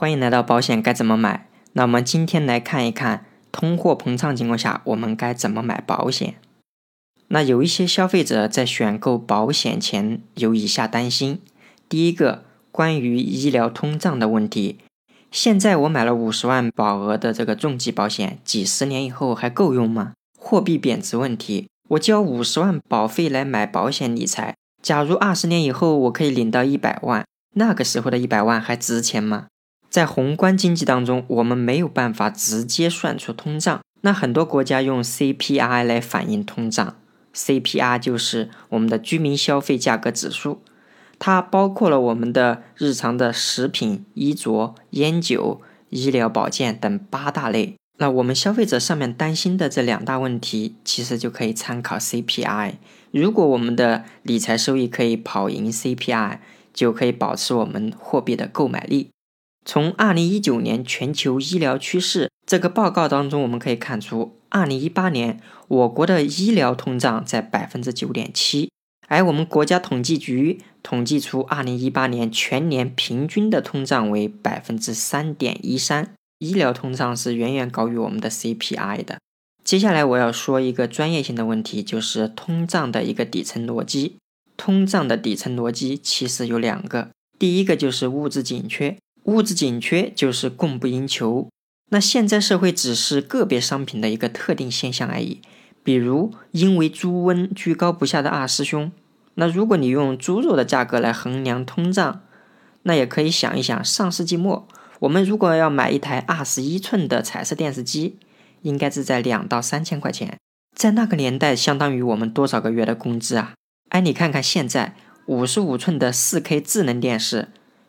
欢迎来到保险该怎么买？那我们今天来看一看通货膨胀情况下我们该怎么买保险。那有一些消费者在选购保险前有以下担心：第一个，关于医疗通胀的问题。现在我买了五十万保额的这个重疾保险，几十年以后还够用吗？货币贬值问题，我交五十万保费来买保险理财，假如二十年以后我可以领到一百万，那个时候的一百万还值钱吗？在宏观经济当中，我们没有办法直接算出通胀。那很多国家用 CPI 来反映通胀，CPI 就是我们的居民消费价格指数，它包括了我们的日常的食品、衣着、烟酒、医疗保健等八大类。那我们消费者上面担心的这两大问题，其实就可以参考 CPI。如果我们的理财收益可以跑赢 CPI，就可以保持我们货币的购买力。从二零一九年全球医疗趋势这个报告当中，我们可以看出，二零一八年我国的医疗通胀在百分之九点七，而我们国家统计局统计出二零一八年全年平均的通胀为百分之三点一三，医疗通胀是远远高于我们的 CPI 的。接下来我要说一个专业性的问题，就是通胀的一个底层逻辑。通胀的底层逻辑其实有两个，第一个就是物质紧缺。物质紧缺就是供不应求，那现在社会只是个别商品的一个特定现象而已。比如因为猪瘟居高不下的二师兄，那如果你用猪肉的价格来衡量通胀，那也可以想一想，上世纪末我们如果要买一台二十一寸的彩色电视机，应该是在两到三千块钱，在那个年代相当于我们多少个月的工资啊？哎，你看看现在五十五寸的四 K 智能电视。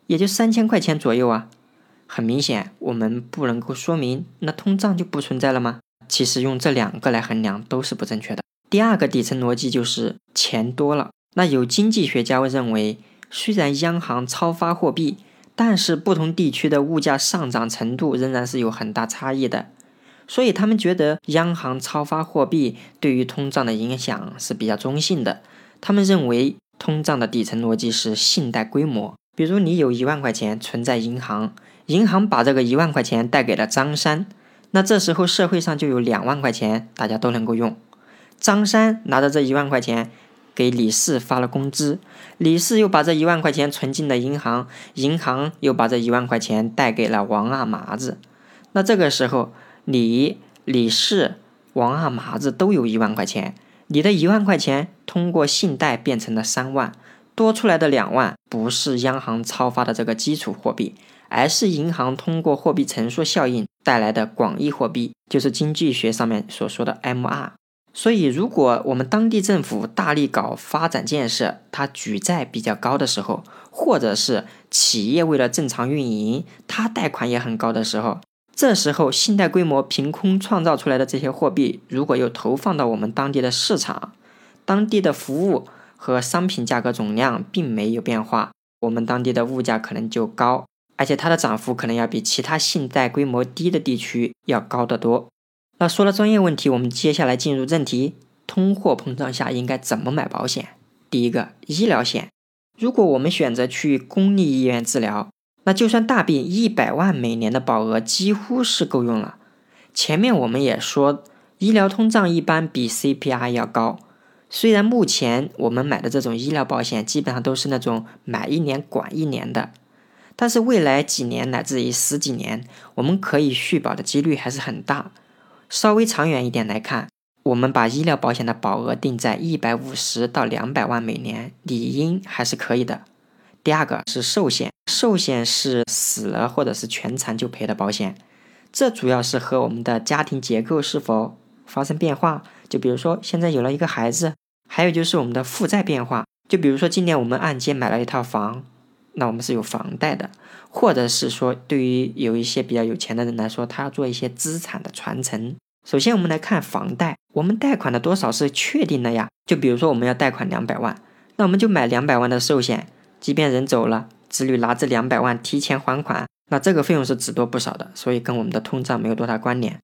也就三千块钱左右啊，很明显，我们不能够说明那通胀就不存在了吗？其实用这两个来衡量都是不正确的。第二个底层逻辑就是钱多了。那有经济学家认为，虽然央行超发货币，但是不同地区的物价上涨程度仍然是有很大差异的，所以他们觉得央行超发货币对于通胀的影响是比较中性的。他们认为通胀的底层逻辑是信贷规模。比如你有一万块钱存在银行，银行把这个一万块钱贷给了张三，那这时候社会上就有两万块钱，大家都能够用。张三拿着这一万块钱给李四发了工资，李四又把这一万块钱存进了银行，银行又把这一万块钱贷给了王二麻子。那这个时候，你李四、王二麻子都有一万块钱，你的一万块钱通过信贷变成了三万。多出来的两万不是央行超发的这个基础货币，而是银行通过货币乘数效应带来的广义货币，就是经济学上面所说的 MR。所以，如果我们当地政府大力搞发展建设，它举债比较高的时候，或者是企业为了正常运营，它贷款也很高的时候，这时候信贷规模凭空创造出来的这些货币，如果又投放到我们当地的市场，当地的服务。和商品价格总量并没有变化，我们当地的物价可能就高，而且它的涨幅可能要比其他信贷规模低的地区要高得多。那说了专业问题，我们接下来进入正题：通货膨胀下应该怎么买保险？第一个，医疗险。如果我们选择去公立医院治疗，那就算大病，一百万每年的保额几乎是够用了。前面我们也说，医疗通胀一般比 CPI 要高。虽然目前我们买的这种医疗保险基本上都是那种买一年管一年的，但是未来几年乃至于十几年，我们可以续保的几率还是很大。稍微长远一点来看，我们把医疗保险的保额定在一百五十到两百万每年，理应还是可以的。第二个是寿险，寿险是死了或者是全残就赔的保险，这主要是和我们的家庭结构是否发生变化，就比如说现在有了一个孩子。还有就是我们的负债变化，就比如说今年我们按揭买了一套房，那我们是有房贷的，或者是说对于有一些比较有钱的人来说，他要做一些资产的传承。首先我们来看房贷，我们贷款的多少是确定的呀？就比如说我们要贷款两百万，那我们就买两百万的寿险，即便人走了，子女拿这两百万提前还款，那这个费用是只多不少的，所以跟我们的通胀没有多大关联。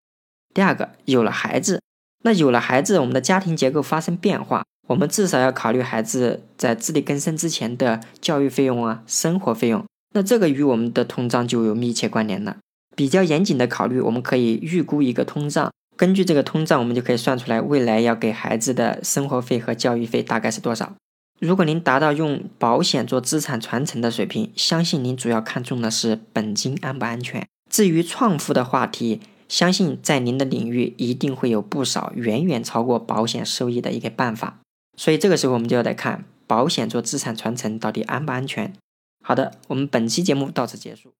第二个，有了孩子，那有了孩子，我们的家庭结构发生变化。我们至少要考虑孩子在自力更生之前的教育费用啊、生活费用。那这个与我们的通胀就有密切关联了。比较严谨的考虑，我们可以预估一个通胀，根据这个通胀，我们就可以算出来未来要给孩子的生活费和教育费大概是多少。如果您达到用保险做资产传承的水平，相信您主要看重的是本金安不安全。至于创富的话题，相信在您的领域一定会有不少远远超过保险收益的一个办法。所以这个时候我们就要来看保险做资产传承到底安不安全。好的，我们本期节目到此结束。